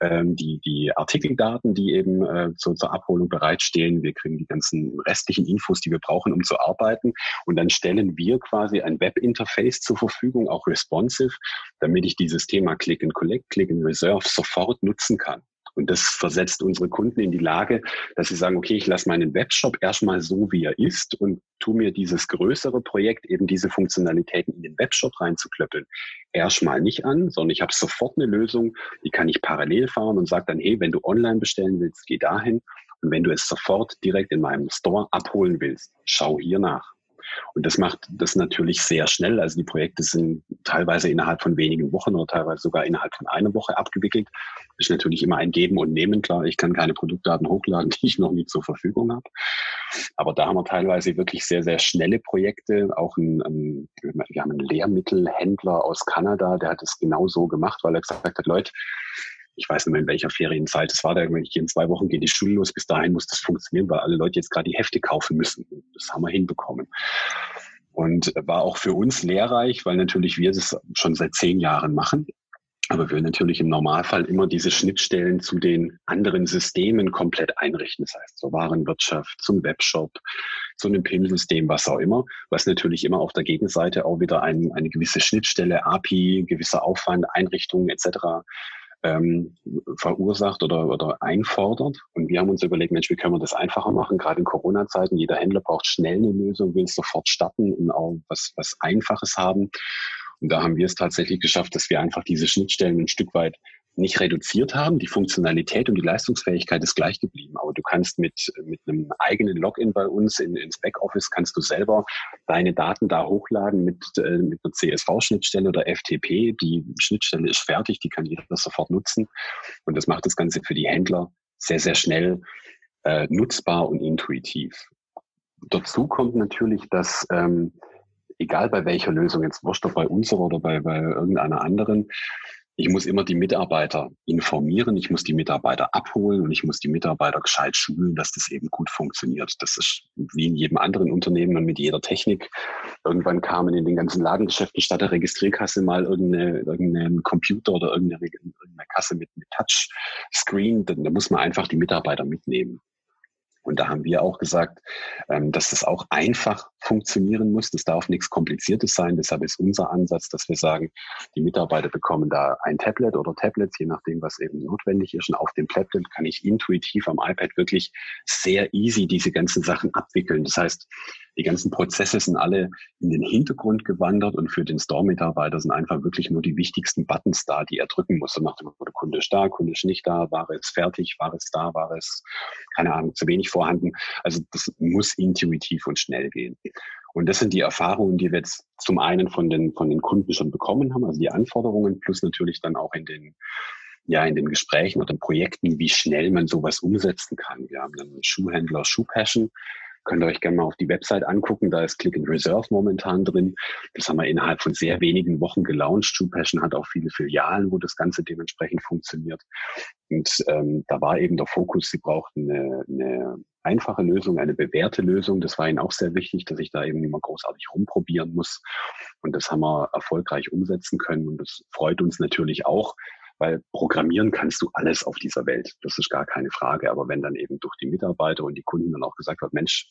ähm, die, die Artikeldaten, die eben äh, zur, zur Abholung bereitstehen. Wir kriegen die ganzen restlichen Infos, die wir brauchen, um zu arbeiten. Und dann stellen wir quasi ein Webinterface zur Verfügung, auch responsive, damit ich dieses Thema Click and Collect, Click and Reserve sofort nutzen kann. Und das versetzt unsere Kunden in die Lage, dass sie sagen, okay, ich lasse meinen Webshop erstmal so, wie er ist und tu mir dieses größere Projekt, eben diese Funktionalitäten in den Webshop reinzuklöppeln, erstmal nicht an, sondern ich habe sofort eine Lösung, die kann ich parallel fahren und sage dann, hey, wenn du online bestellen willst, geh dahin. Und wenn du es sofort direkt in meinem Store abholen willst, schau hier nach. Und das macht das natürlich sehr schnell. Also die Projekte sind teilweise innerhalb von wenigen Wochen oder teilweise sogar innerhalb von einer Woche abgewickelt. Das ist natürlich immer ein Geben und Nehmen. Klar, ich kann keine Produktdaten hochladen, die ich noch nie zur Verfügung habe. Aber da haben wir teilweise wirklich sehr, sehr schnelle Projekte. Auch ein, ein wir haben einen Lehrmittelhändler aus Kanada, der hat es genau so gemacht, weil er gesagt hat, Leute, ich weiß nicht mehr in welcher Ferienzeit es war, da ich in zwei Wochen geht die Schule los, bis dahin muss das funktionieren, weil alle Leute jetzt gerade die Hefte kaufen müssen. Das haben wir hinbekommen. Und war auch für uns lehrreich, weil natürlich wir das schon seit zehn Jahren machen. Aber wir natürlich im Normalfall immer diese Schnittstellen zu den anderen Systemen komplett einrichten. Das heißt, zur Warenwirtschaft, zum Webshop, zu einem PIM-System, was auch immer, was natürlich immer auf der Gegenseite auch wieder ein, eine gewisse Schnittstelle, API, gewisser Aufwand, Einrichtungen etc ähm, verursacht oder, oder einfordert. Und wir haben uns überlegt, Mensch, wie können wir das einfacher machen? Gerade in Corona-Zeiten, jeder Händler braucht schnell eine Lösung, will sofort starten und auch was, was Einfaches haben. Und da haben wir es tatsächlich geschafft, dass wir einfach diese Schnittstellen ein Stück weit nicht reduziert haben. Die Funktionalität und die Leistungsfähigkeit ist gleich geblieben. Aber du kannst mit, mit einem eigenen Login bei uns in, ins Backoffice kannst du selber deine Daten da hochladen mit, äh, mit einer CSV-Schnittstelle oder FTP. Die Schnittstelle ist fertig, die kann jeder sofort nutzen. Und das macht das Ganze für die Händler sehr, sehr schnell äh, nutzbar und intuitiv. Dazu kommt natürlich, dass ähm, egal bei welcher Lösung, jetzt wurscht bei unserer oder bei, bei irgendeiner anderen, ich muss immer die Mitarbeiter informieren, ich muss die Mitarbeiter abholen und ich muss die Mitarbeiter gescheit schulen, dass das eben gut funktioniert. Das ist wie in jedem anderen Unternehmen und mit jeder Technik. Irgendwann kamen in den ganzen Ladengeschäften statt der Registrierkasse mal irgendeine, irgendein Computer oder irgendeine, irgendeine Kasse mit, mit Touchscreen. Da muss man einfach die Mitarbeiter mitnehmen. Und da haben wir auch gesagt, ähm, dass das auch einfach funktionieren muss. Das darf nichts Kompliziertes sein. Deshalb ist unser Ansatz, dass wir sagen, die Mitarbeiter bekommen da ein Tablet oder Tablets, je nachdem, was eben notwendig ist. Und auf dem Tablet kann ich intuitiv am iPad wirklich sehr easy diese ganzen Sachen abwickeln. Das heißt, die ganzen Prozesse sind alle in den Hintergrund gewandert und für den Store-Mitarbeiter sind einfach wirklich nur die wichtigsten Buttons da, die er drücken muss. Und nach dem Motto, Kunde ist da, Kunde ist nicht da, war es fertig, war es da, war es, keine Ahnung, zu wenig vorhanden. Also das muss intuitiv und schnell gehen. Und das sind die Erfahrungen, die wir jetzt zum einen von den, von den Kunden schon bekommen haben, also die Anforderungen, plus natürlich dann auch in den, ja, in den Gesprächen oder Projekten, wie schnell man sowas umsetzen kann. Wir haben dann Schuhhändler Schuhpassion, Könnt ihr euch gerne mal auf die Website angucken. Da ist Click and Reserve momentan drin. Das haben wir innerhalb von sehr wenigen Wochen gelauncht. True Passion hat auch viele Filialen, wo das Ganze dementsprechend funktioniert. Und ähm, da war eben der Fokus, sie brauchten eine, eine einfache Lösung, eine bewährte Lösung. Das war ihnen auch sehr wichtig, dass ich da eben nicht mehr großartig rumprobieren muss. Und das haben wir erfolgreich umsetzen können. Und das freut uns natürlich auch, weil programmieren kannst du alles auf dieser Welt. Das ist gar keine Frage. Aber wenn dann eben durch die Mitarbeiter und die Kunden dann auch gesagt wird, Mensch,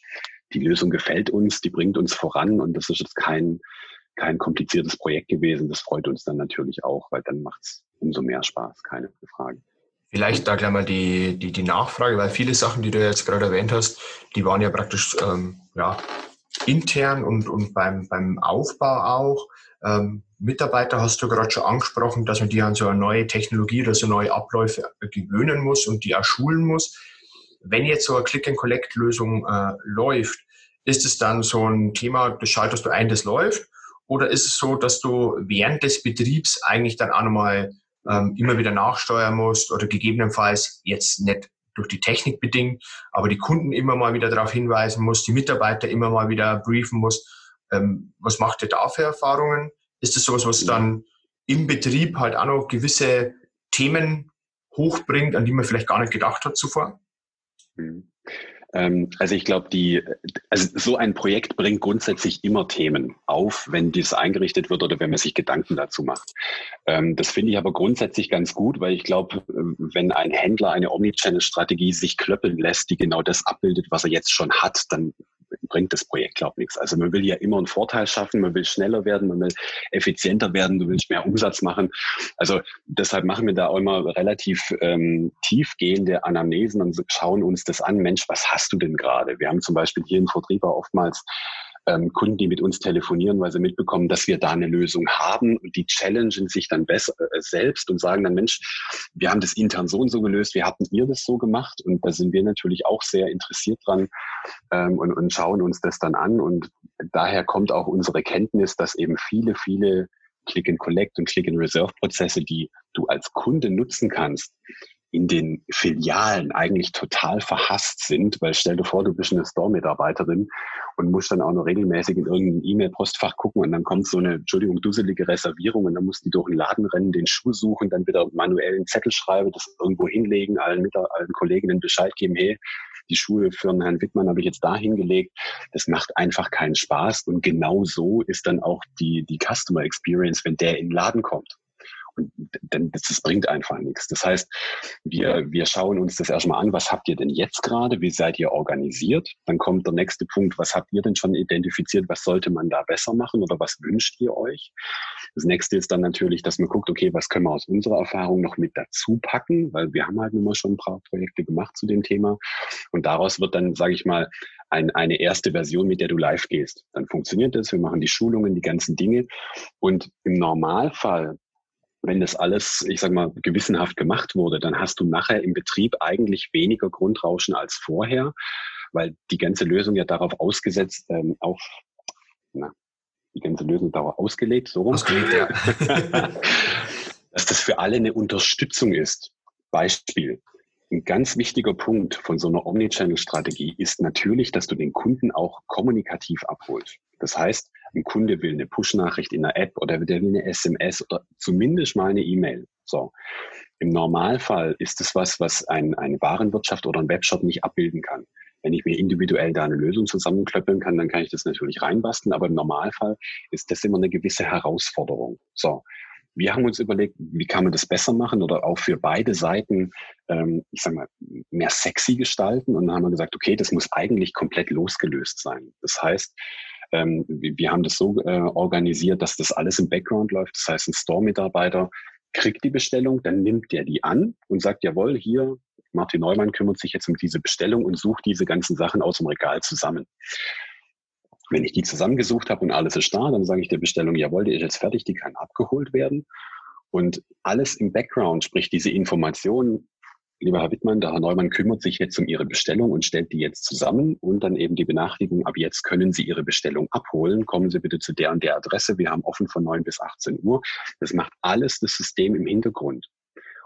die Lösung gefällt uns, die bringt uns voran und das ist jetzt kein, kein kompliziertes Projekt gewesen, das freut uns dann natürlich auch, weil dann macht es umso mehr Spaß, keine Frage. Vielleicht da gleich mal die, die, die Nachfrage, weil viele Sachen, die du jetzt gerade erwähnt hast, die waren ja praktisch ähm, ja, intern und, und beim, beim Aufbau auch. Ähm, Mitarbeiter hast du gerade schon angesprochen, dass man die an so eine neue Technologie oder so neue Abläufe gewöhnen muss und die auch schulen muss. Wenn jetzt so eine Click-and-Collect-Lösung äh, läuft, ist es dann so ein Thema, das schaltest du ein, das läuft? Oder ist es so, dass du während des Betriebs eigentlich dann auch nochmal ähm, immer wieder nachsteuern musst oder gegebenenfalls jetzt nicht durch die Technik bedingt, aber die Kunden immer mal wieder darauf hinweisen musst, die Mitarbeiter immer mal wieder briefen musst. Ähm, was macht ihr da für Erfahrungen? Ist das sowas, was dann im Betrieb halt auch noch gewisse Themen hochbringt, an die man vielleicht gar nicht gedacht hat zuvor? Mhm. Ähm, also ich glaube, die, also so ein Projekt bringt grundsätzlich immer Themen auf, wenn dies eingerichtet wird oder wenn man sich Gedanken dazu macht. Ähm, das finde ich aber grundsätzlich ganz gut, weil ich glaube, wenn ein Händler eine Omnichannel-Strategie sich klöppeln lässt, die genau das abbildet, was er jetzt schon hat, dann bringt das Projekt, glaube ich, nichts. Also man will ja immer einen Vorteil schaffen, man will schneller werden, man will effizienter werden, du willst mehr Umsatz machen. Also deshalb machen wir da auch immer relativ ähm, tiefgehende Anamnesen und schauen uns das an. Mensch, was hast du denn gerade? Wir haben zum Beispiel hier im Vertrieb oftmals ähm, Kunden, die mit uns telefonieren, weil sie mitbekommen, dass wir da eine Lösung haben und die challengen sich dann besser, äh, selbst und sagen dann, Mensch, wir haben das intern so und so gelöst, wie hatten ihr das so gemacht? Und da sind wir natürlich auch sehr interessiert dran ähm, und, und schauen uns das dann an und daher kommt auch unsere Kenntnis, dass eben viele, viele Click-and-Collect und Click-and-Reserve-Prozesse, die du als Kunde nutzen kannst, in den Filialen eigentlich total verhasst sind, weil stell dir vor, du bist eine Store-Mitarbeiterin und musst dann auch noch regelmäßig in irgendein E-Mail-Postfach gucken und dann kommt so eine, Entschuldigung, dusselige Reservierung und dann musst du durch den Laden rennen, den Schuh suchen, dann wieder manuell einen Zettel schreiben, das irgendwo hinlegen, allen, mit, allen Kolleginnen Bescheid geben, hey, die Schuhe für den Herrn Wittmann habe ich jetzt da hingelegt. Das macht einfach keinen Spaß. Und genau so ist dann auch die, die Customer Experience, wenn der in den Laden kommt. Denn das, das bringt einfach nichts. Das heißt, wir, wir schauen uns das erstmal an, was habt ihr denn jetzt gerade, wie seid ihr organisiert? Dann kommt der nächste Punkt, was habt ihr denn schon identifiziert, was sollte man da besser machen oder was wünscht ihr euch? Das nächste ist dann natürlich, dass man guckt, okay, was können wir aus unserer Erfahrung noch mit dazu packen, weil wir haben halt immer schon ein paar Projekte gemacht zu dem Thema. Und daraus wird dann, sage ich mal, ein, eine erste Version, mit der du live gehst. Dann funktioniert das, wir machen die Schulungen, die ganzen Dinge. Und im Normalfall wenn das alles, ich sag mal, gewissenhaft gemacht wurde, dann hast du nachher im Betrieb eigentlich weniger Grundrauschen als vorher, weil die ganze Lösung ja darauf ausgesetzt, ähm, auf, na, die ganze Lösung darauf ausgelegt, so rum. Ausgelegt, ja. dass das für alle eine Unterstützung ist. Beispiel. Ein ganz wichtiger Punkt von so einer Omnichannel-Strategie ist natürlich, dass du den Kunden auch kommunikativ abholst. Das heißt, ein Kunde will eine Push-Nachricht in der App oder der will eine SMS oder zumindest mal eine E-Mail. So. Im Normalfall ist es was, was ein, eine Warenwirtschaft oder ein Webshop nicht abbilden kann. Wenn ich mir individuell da eine Lösung zusammenklöppeln kann, dann kann ich das natürlich reinbasteln, aber im Normalfall ist das immer eine gewisse Herausforderung. So. Wir haben uns überlegt, wie kann man das besser machen oder auch für beide Seiten, ähm, ich sag mal, mehr sexy gestalten. Und dann haben wir gesagt, okay, das muss eigentlich komplett losgelöst sein. Das heißt, ähm, wir haben das so äh, organisiert, dass das alles im Background läuft. Das heißt, ein Store-Mitarbeiter kriegt die Bestellung, dann nimmt der die an und sagt, jawohl, hier, Martin Neumann kümmert sich jetzt um diese Bestellung und sucht diese ganzen Sachen aus dem Regal zusammen. Wenn ich die zusammengesucht habe und alles ist da, dann sage ich der Bestellung, jawohl, die ist jetzt fertig, die kann abgeholt werden. Und alles im Background, sprich diese Informationen, lieber Herr Wittmann, der Herr Neumann kümmert sich jetzt um Ihre Bestellung und stellt die jetzt zusammen und dann eben die Benachrichtigung, ab jetzt können Sie Ihre Bestellung abholen. Kommen Sie bitte zu der und der Adresse. Wir haben offen von 9 bis 18 Uhr. Das macht alles das System im Hintergrund.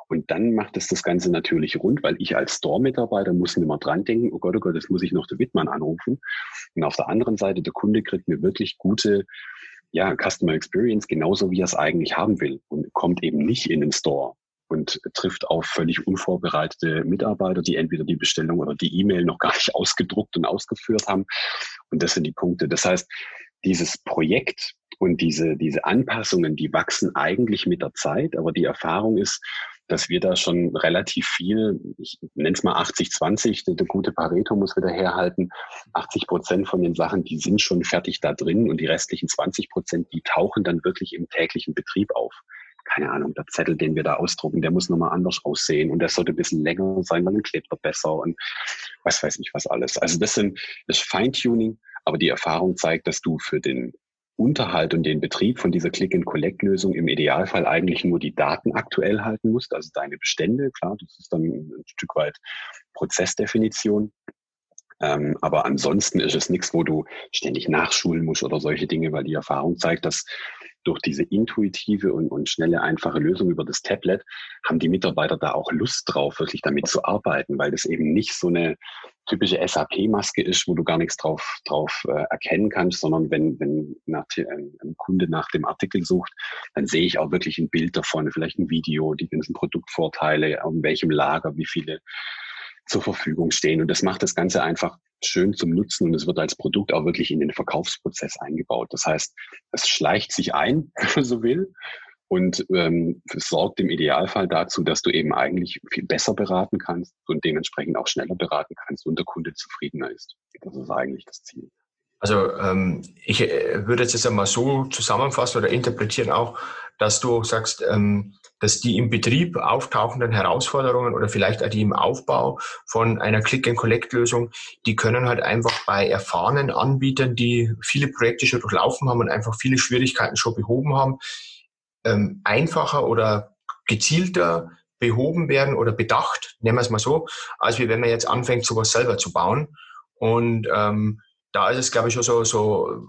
Und dann macht es das Ganze natürlich rund, weil ich als Store-Mitarbeiter muss mehr dran denken, oh Gott, oh Gott, das muss ich noch der Wittmann anrufen. Und auf der anderen Seite, der Kunde kriegt eine wirklich gute ja, Customer Experience, genauso wie er es eigentlich haben will und kommt eben nicht in den Store und trifft auf völlig unvorbereitete Mitarbeiter, die entweder die Bestellung oder die E-Mail noch gar nicht ausgedruckt und ausgeführt haben. Und das sind die Punkte. Das heißt, dieses Projekt und diese, diese Anpassungen, die wachsen eigentlich mit der Zeit, aber die Erfahrung ist, dass wir da schon relativ viel, ich nenne es mal 80-20, der, der, gute Pareto muss wieder herhalten, 80 Prozent von den Sachen, die sind schon fertig da drin und die restlichen 20 Prozent, die tauchen dann wirklich im täglichen Betrieb auf keine Ahnung, der Zettel, den wir da ausdrucken, der muss nochmal anders aussehen und der sollte ein bisschen länger sein, weil dann klebt er besser und was weiß ich was alles. Also das sind das Feintuning, aber die Erfahrung zeigt, dass du für den Unterhalt und den Betrieb von dieser Click-and-Collect-Lösung im Idealfall eigentlich nur die Daten aktuell halten musst, also deine Bestände, klar, das ist dann ein Stück weit Prozessdefinition. Ähm, aber ansonsten ist es nichts, wo du ständig nachschulen musst oder solche Dinge, weil die Erfahrung zeigt, dass durch diese intuitive und, und schnelle, einfache Lösung über das Tablet haben die Mitarbeiter da auch Lust drauf, wirklich damit zu arbeiten, weil das eben nicht so eine typische SAP-Maske ist, wo du gar nichts drauf, drauf äh, erkennen kannst, sondern wenn, wenn nach, ein, ein Kunde nach dem Artikel sucht, dann sehe ich auch wirklich ein Bild davon, vielleicht ein Video, die ganzen Produktvorteile, in welchem Lager, wie viele zur Verfügung stehen. Und das macht das Ganze einfach schön zum Nutzen und es wird als Produkt auch wirklich in den Verkaufsprozess eingebaut. Das heißt, es schleicht sich ein, wenn man so will, und ähm, sorgt im Idealfall dazu, dass du eben eigentlich viel besser beraten kannst und dementsprechend auch schneller beraten kannst und der Kunde zufriedener ist. Das ist eigentlich das Ziel. Also ähm, ich äh, würde jetzt einmal so zusammenfassen oder interpretieren auch, dass du sagst, ähm, dass die im Betrieb auftauchenden Herausforderungen oder vielleicht auch die im Aufbau von einer Click-and-Collect-Lösung, die können halt einfach bei erfahrenen Anbietern, die viele Projekte schon durchlaufen haben und einfach viele Schwierigkeiten schon behoben haben, ähm, einfacher oder gezielter behoben werden oder bedacht, nennen wir es mal so, als wie wenn man jetzt anfängt, sowas selber zu bauen. Und ähm, da ist es, glaube ich, schon so, so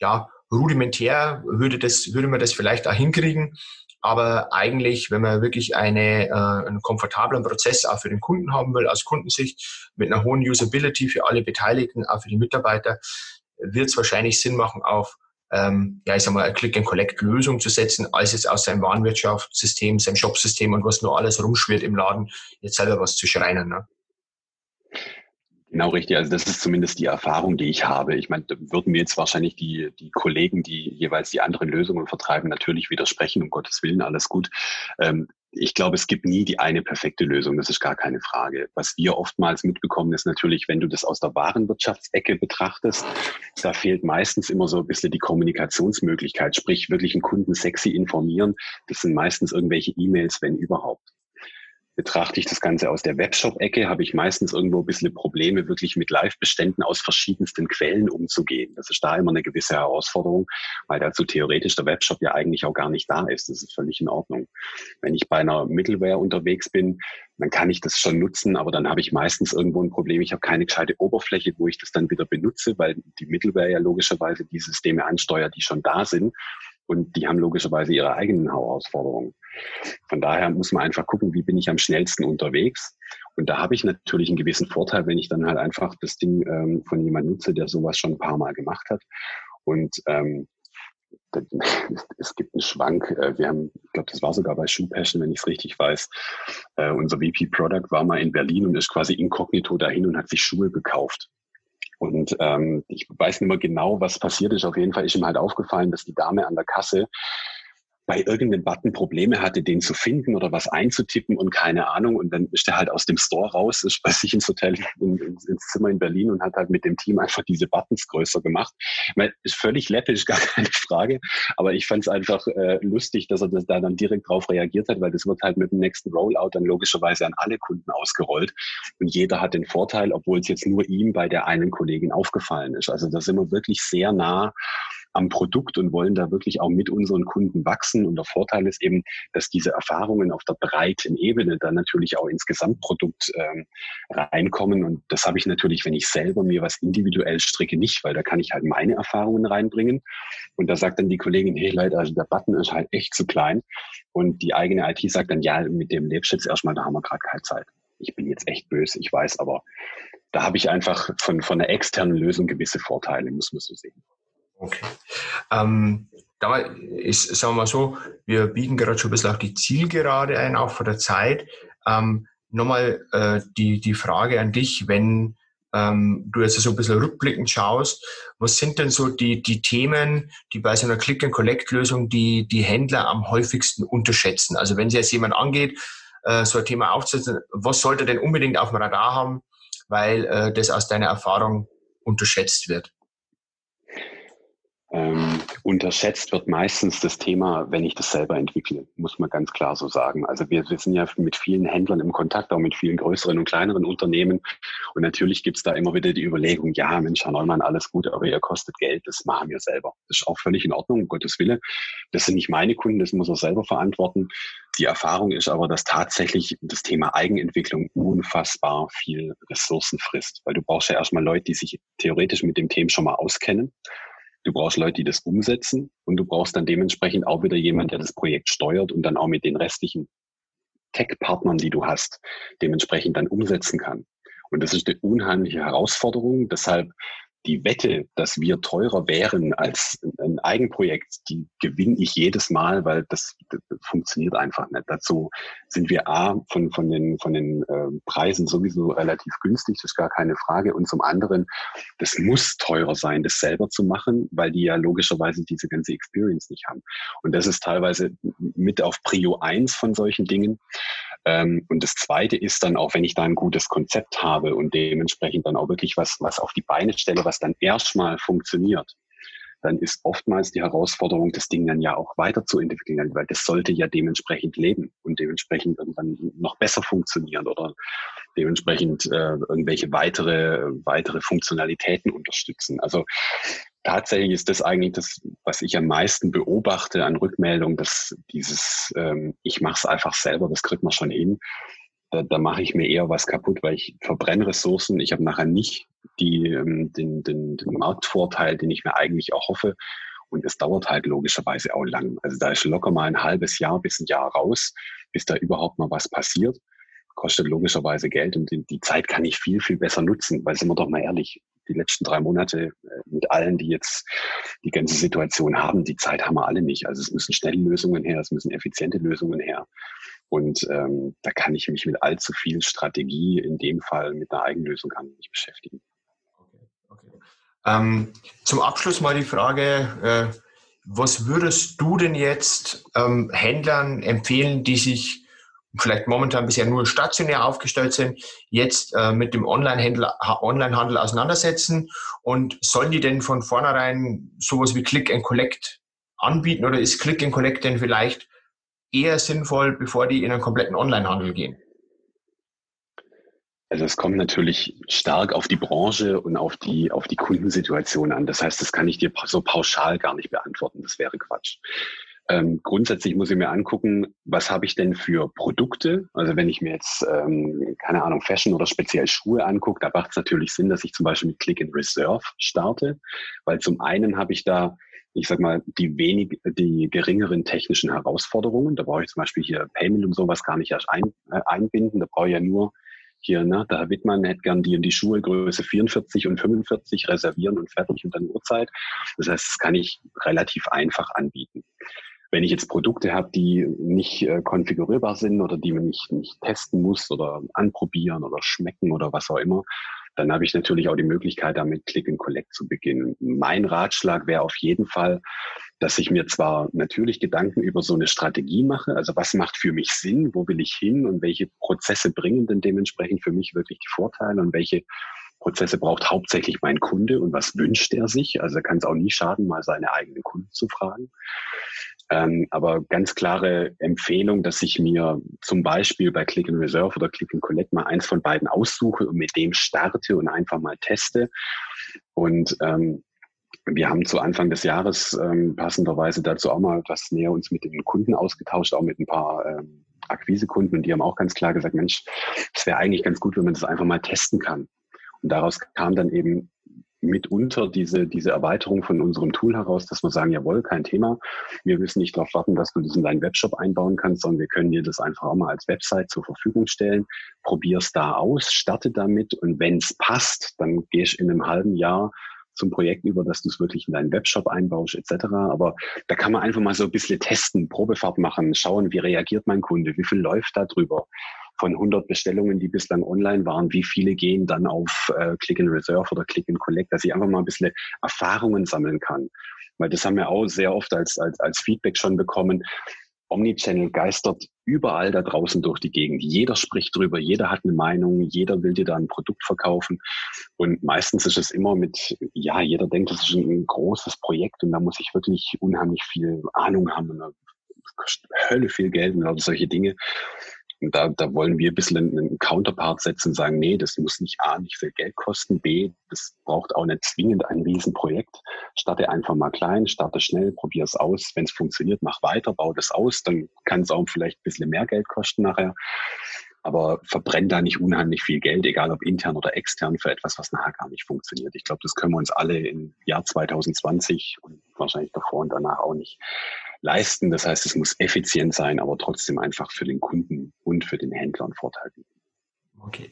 ja, rudimentär würde, das, würde man das vielleicht auch hinkriegen. Aber eigentlich, wenn man wirklich eine, äh, einen komfortablen Prozess auch für den Kunden haben will, aus Kundensicht, mit einer hohen Usability für alle Beteiligten, auch für die Mitarbeiter, wird es wahrscheinlich Sinn machen, auf ähm, ja, ich sag mal, eine Click-and-Collect-Lösung zu setzen, als jetzt aus seinem Warenwirtschaftssystem, seinem Shopsystem und was nur alles rumschwirrt im Laden, jetzt selber was zu schreinen. Ne? Genau richtig. Also das ist zumindest die Erfahrung, die ich habe. Ich meine, da würden mir jetzt wahrscheinlich die, die Kollegen, die jeweils die anderen Lösungen vertreiben, natürlich widersprechen, um Gottes Willen, alles gut. Ähm, ich glaube, es gibt nie die eine perfekte Lösung, das ist gar keine Frage. Was wir oftmals mitbekommen, ist natürlich, wenn du das aus der Warenwirtschaftsecke betrachtest, da fehlt meistens immer so ein bisschen die Kommunikationsmöglichkeit, sprich wirklich einen Kunden sexy informieren. Das sind meistens irgendwelche E-Mails, wenn überhaupt betrachte ich das Ganze aus der Webshop-Ecke, habe ich meistens irgendwo ein bisschen Probleme, wirklich mit Live-Beständen aus verschiedensten Quellen umzugehen. Das ist da immer eine gewisse Herausforderung, weil dazu theoretisch der Webshop ja eigentlich auch gar nicht da ist. Das ist völlig in Ordnung. Wenn ich bei einer Middleware unterwegs bin, dann kann ich das schon nutzen, aber dann habe ich meistens irgendwo ein Problem. Ich habe keine gescheite Oberfläche, wo ich das dann wieder benutze, weil die Middleware ja logischerweise die Systeme ansteuert, die schon da sind und die haben logischerweise ihre eigenen Herausforderungen. Von daher muss man einfach gucken, wie bin ich am schnellsten unterwegs. Und da habe ich natürlich einen gewissen Vorteil, wenn ich dann halt einfach das Ding ähm, von jemandem nutze, der sowas schon ein paar Mal gemacht hat. Und ähm, es gibt einen Schwank. Äh, wir haben, ich glaube, das war sogar bei Shoe Passion, wenn ich es richtig weiß. Äh, unser VP Product war mal in Berlin und ist quasi inkognito dahin und hat sich Schuhe gekauft. Und ähm, ich weiß nicht mehr genau, was passiert ist. Auf jeden Fall ist ihm halt aufgefallen, dass die Dame an der Kasse bei irgendeinem Button Probleme hatte, den zu finden oder was einzutippen und keine Ahnung. Und dann ist er halt aus dem Store raus, ist bei sich ins Hotel, in, ins Zimmer in Berlin und hat halt mit dem Team einfach diese Buttons größer gemacht. Ich meine, ist völlig läppisch, gar keine Frage. Aber ich fand es einfach äh, lustig, dass er das da dann direkt drauf reagiert hat, weil das wird halt mit dem nächsten Rollout dann logischerweise an alle Kunden ausgerollt. Und jeder hat den Vorteil, obwohl es jetzt nur ihm bei der einen Kollegin aufgefallen ist. Also da sind wir wirklich sehr nah am Produkt und wollen da wirklich auch mit unseren Kunden wachsen. Und der Vorteil ist eben, dass diese Erfahrungen auf der breiten Ebene dann natürlich auch ins Gesamtprodukt ähm, reinkommen. Und das habe ich natürlich, wenn ich selber mir was individuell stricke, nicht, weil da kann ich halt meine Erfahrungen reinbringen. Und da sagt dann die Kollegin, hey Leute, also der Button ist halt echt zu klein. Und die eigene IT sagt dann, ja, mit dem lebst erstmal, da haben wir gerade keine Zeit. Ich bin jetzt echt böse, ich weiß, aber da habe ich einfach von, von einer externen Lösung gewisse Vorteile, muss man so sehen. Okay. Ähm, da ist, sagen wir mal so, wir biegen gerade schon ein bisschen auf die Zielgerade ein, auch vor der Zeit. Ähm, Nochmal äh, die, die Frage an dich, wenn ähm, du jetzt so ein bisschen rückblickend schaust, was sind denn so die, die Themen, die bei so einer Click-and-Collect-Lösung die, die Händler am häufigsten unterschätzen? Also wenn sie jetzt jemand angeht, äh, so ein Thema aufzusetzen, was sollte denn unbedingt auf dem Radar haben, weil äh, das aus deiner Erfahrung unterschätzt wird? Ähm, unterschätzt wird meistens das Thema, wenn ich das selber entwickle, muss man ganz klar so sagen. Also wir, wir sind ja mit vielen Händlern im Kontakt, auch mit vielen größeren und kleineren Unternehmen. Und natürlich gibt's da immer wieder die Überlegung, ja, Mensch, Herr Neumann, alles gut, aber ihr kostet Geld, das machen wir selber. Das ist auch völlig in Ordnung, um Gottes Wille. Das sind nicht meine Kunden, das muss er selber verantworten. Die Erfahrung ist aber, dass tatsächlich das Thema Eigenentwicklung unfassbar viel Ressourcen frisst, weil du brauchst ja erstmal Leute, die sich theoretisch mit dem Thema schon mal auskennen Du brauchst Leute, die das umsetzen und du brauchst dann dementsprechend auch wieder jemand, der das Projekt steuert und dann auch mit den restlichen Tech-Partnern, die du hast, dementsprechend dann umsetzen kann. Und das ist eine unheimliche Herausforderung. Deshalb die Wette, dass wir teurer wären als ein Eigenprojekt, die gewinne ich jedes Mal, weil das, das funktioniert einfach nicht. Dazu sind wir A, von, von den, von den äh, Preisen sowieso relativ günstig, das ist gar keine Frage. Und zum anderen, das muss teurer sein, das selber zu machen, weil die ja logischerweise diese ganze Experience nicht haben. Und das ist teilweise mit auf Prio 1 von solchen Dingen. Ähm, und das Zweite ist dann auch, wenn ich da ein gutes Konzept habe und dementsprechend dann auch wirklich was, was auf die Beine stelle, was dann erstmal funktioniert, dann ist oftmals die Herausforderung, das Ding dann ja auch weiterzuentwickeln, weil das sollte ja dementsprechend leben und dementsprechend irgendwann noch besser funktionieren oder dementsprechend äh, irgendwelche weitere, weitere Funktionalitäten unterstützen. Also tatsächlich ist das eigentlich das, was ich am meisten beobachte an Rückmeldung, dass dieses, ähm, ich mache es einfach selber, das kriegt man schon hin. Da, da mache ich mir eher was kaputt, weil ich verbrenne Ressourcen. Ich habe nachher nicht die, ähm, den, den, den Marktvorteil, den ich mir eigentlich auch hoffe. Und es dauert halt logischerweise auch lang. Also da ist locker mal ein halbes Jahr bis ein Jahr raus, bis da überhaupt mal was passiert. Kostet logischerweise Geld und die Zeit kann ich viel, viel besser nutzen, weil sind wir doch mal ehrlich, die letzten drei Monate äh, mit allen, die jetzt die ganze Situation haben, die Zeit haben wir alle nicht. Also es müssen schnelle Lösungen her, es müssen effiziente Lösungen her. Und ähm, da kann ich mich mit allzu viel Strategie in dem Fall mit einer Eigenlösung gar nicht beschäftigen. Okay, okay. Ähm, zum Abschluss mal die Frage, äh, was würdest du denn jetzt ähm, Händlern empfehlen, die sich vielleicht momentan bisher nur stationär aufgestellt sind, jetzt äh, mit dem Online-Handel Online auseinandersetzen? Und sollen die denn von vornherein sowas wie Click and Collect anbieten oder ist Click and Collect denn vielleicht eher sinnvoll, bevor die in einen kompletten Online-Handel gehen? Also es kommt natürlich stark auf die Branche und auf die, auf die Kundensituation an. Das heißt, das kann ich dir so pauschal gar nicht beantworten. Das wäre Quatsch. Ähm, grundsätzlich muss ich mir angucken, was habe ich denn für Produkte? Also wenn ich mir jetzt, ähm, keine Ahnung, Fashion oder speziell Schuhe angucke, da macht es natürlich Sinn, dass ich zum Beispiel mit Click and Reserve starte, weil zum einen habe ich da, ich sag mal, die wenig, die geringeren technischen Herausforderungen. Da brauche ich zum Beispiel hier Payment und sowas gar nicht erst ein, äh, einbinden. Da brauche ich ja nur hier, ne, der Herr Wittmann hätte gern die in die Schuhe Größe 44 und 45 reservieren und fertig und dann Uhrzeit. Das heißt, das kann ich relativ einfach anbieten. Wenn ich jetzt Produkte habe, die nicht äh, konfigurierbar sind oder die man nicht, nicht testen muss oder anprobieren oder schmecken oder was auch immer, dann habe ich natürlich auch die Möglichkeit, damit Click and Collect zu beginnen. Mein Ratschlag wäre auf jeden Fall, dass ich mir zwar natürlich Gedanken über so eine Strategie mache, also was macht für mich Sinn, wo will ich hin und welche Prozesse bringen denn dementsprechend für mich wirklich die Vorteile und welche Prozesse braucht hauptsächlich mein Kunde und was wünscht er sich. Also kann es auch nie schaden, mal seine eigenen Kunden zu fragen. Ähm, aber ganz klare Empfehlung, dass ich mir zum Beispiel bei Click and Reserve oder Click and Collect mal eins von beiden aussuche und mit dem starte und einfach mal teste. Und ähm, wir haben zu Anfang des Jahres ähm, passenderweise dazu auch mal etwas näher uns mit den Kunden ausgetauscht, auch mit ein paar ähm, Akquisekunden und die haben auch ganz klar gesagt, Mensch, es wäre eigentlich ganz gut, wenn man das einfach mal testen kann. Und daraus kam dann eben mitunter diese, diese Erweiterung von unserem Tool heraus, dass wir sagen, jawohl, kein Thema. Wir müssen nicht darauf warten, dass du das in deinen Webshop einbauen kannst, sondern wir können dir das einfach auch mal als Website zur Verfügung stellen. Probier es da aus, starte damit und wenn es passt, dann gehst in einem halben Jahr zum Projekt über, dass du es wirklich in deinen Webshop einbaust etc. Aber da kann man einfach mal so ein bisschen testen, Probefahrt machen, schauen, wie reagiert mein Kunde, wie viel läuft da drüber von 100 Bestellungen, die bislang online waren, wie viele gehen dann auf äh, Click and Reserve oder Click and Collect, dass ich einfach mal ein bisschen Erfahrungen sammeln kann. Weil das haben wir auch sehr oft als, als, als Feedback schon bekommen. Omnichannel geistert überall da draußen durch die Gegend. Jeder spricht drüber, jeder hat eine Meinung, jeder will dir da ein Produkt verkaufen. Und meistens ist es immer mit, ja, jeder denkt, das ist ein großes Projekt und da muss ich wirklich unheimlich viel Ahnung haben und da kostet Hölle viel Geld und lauter solche Dinge. Und da, da wollen wir ein bisschen einen Counterpart setzen und sagen, nee, das muss nicht A, nicht viel Geld kosten, B, das braucht auch nicht zwingend ein Riesenprojekt. Starte einfach mal klein, starte schnell, probier es aus. Wenn es funktioniert, mach weiter, bau das aus, dann kann es auch vielleicht ein bisschen mehr Geld kosten nachher. Aber verbrennt da nicht unheimlich viel Geld, egal ob intern oder extern, für etwas, was nachher gar nicht funktioniert. Ich glaube, das können wir uns alle im Jahr 2020 und wahrscheinlich davor und danach auch nicht leisten. Das heißt, es muss effizient sein, aber trotzdem einfach für den Kunden und für den Händler einen Vorteil bieten. Okay.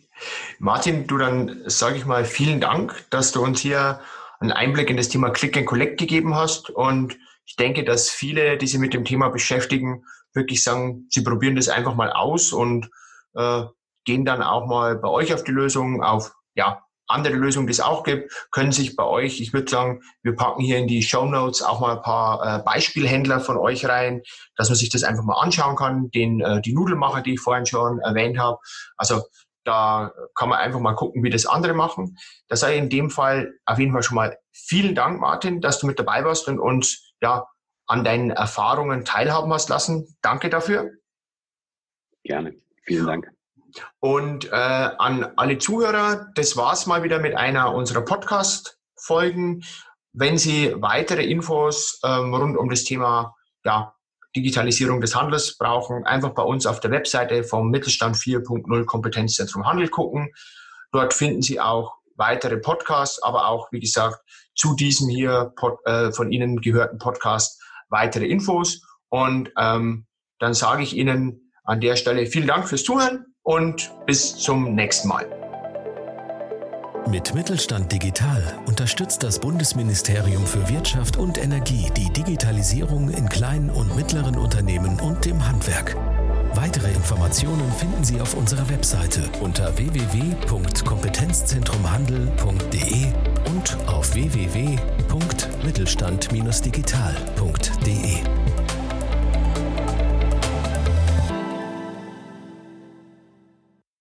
Martin, du dann sage ich mal vielen Dank, dass du uns hier einen Einblick in das Thema Click and Collect gegeben hast. Und ich denke, dass viele, die sich mit dem Thema beschäftigen, wirklich sagen, sie probieren das einfach mal aus und äh, gehen dann auch mal bei euch auf die Lösung, auf ja, andere Lösungen, die es auch gibt, können sich bei euch, ich würde sagen, wir packen hier in die Show Notes auch mal ein paar äh, Beispielhändler von euch rein, dass man sich das einfach mal anschauen kann, den äh, die Nudelmacher, die ich vorhin schon erwähnt habe. Also da kann man einfach mal gucken, wie das andere machen. Da sei in dem Fall auf jeden Fall schon mal vielen Dank, Martin, dass du mit dabei warst und uns ja an deinen Erfahrungen teilhaben hast lassen. Danke dafür. Gerne. Vielen Dank. Und äh, an alle Zuhörer, das war's mal wieder mit einer unserer Podcast-Folgen. Wenn Sie weitere Infos ähm, rund um das Thema ja, Digitalisierung des Handels brauchen, einfach bei uns auf der Webseite vom Mittelstand 4.0 Kompetenzzentrum Handel gucken. Dort finden Sie auch weitere Podcasts, aber auch, wie gesagt, zu diesem hier Pod, äh, von Ihnen gehörten Podcast weitere Infos. Und ähm, dann sage ich Ihnen an der Stelle vielen Dank fürs Zuhören und bis zum nächsten Mal. Mit Mittelstand Digital unterstützt das Bundesministerium für Wirtschaft und Energie die Digitalisierung in kleinen und mittleren Unternehmen und dem Handwerk. Weitere Informationen finden Sie auf unserer Webseite unter www.kompetenzzentrumhandel.de und auf www.mittelstand-digital.de.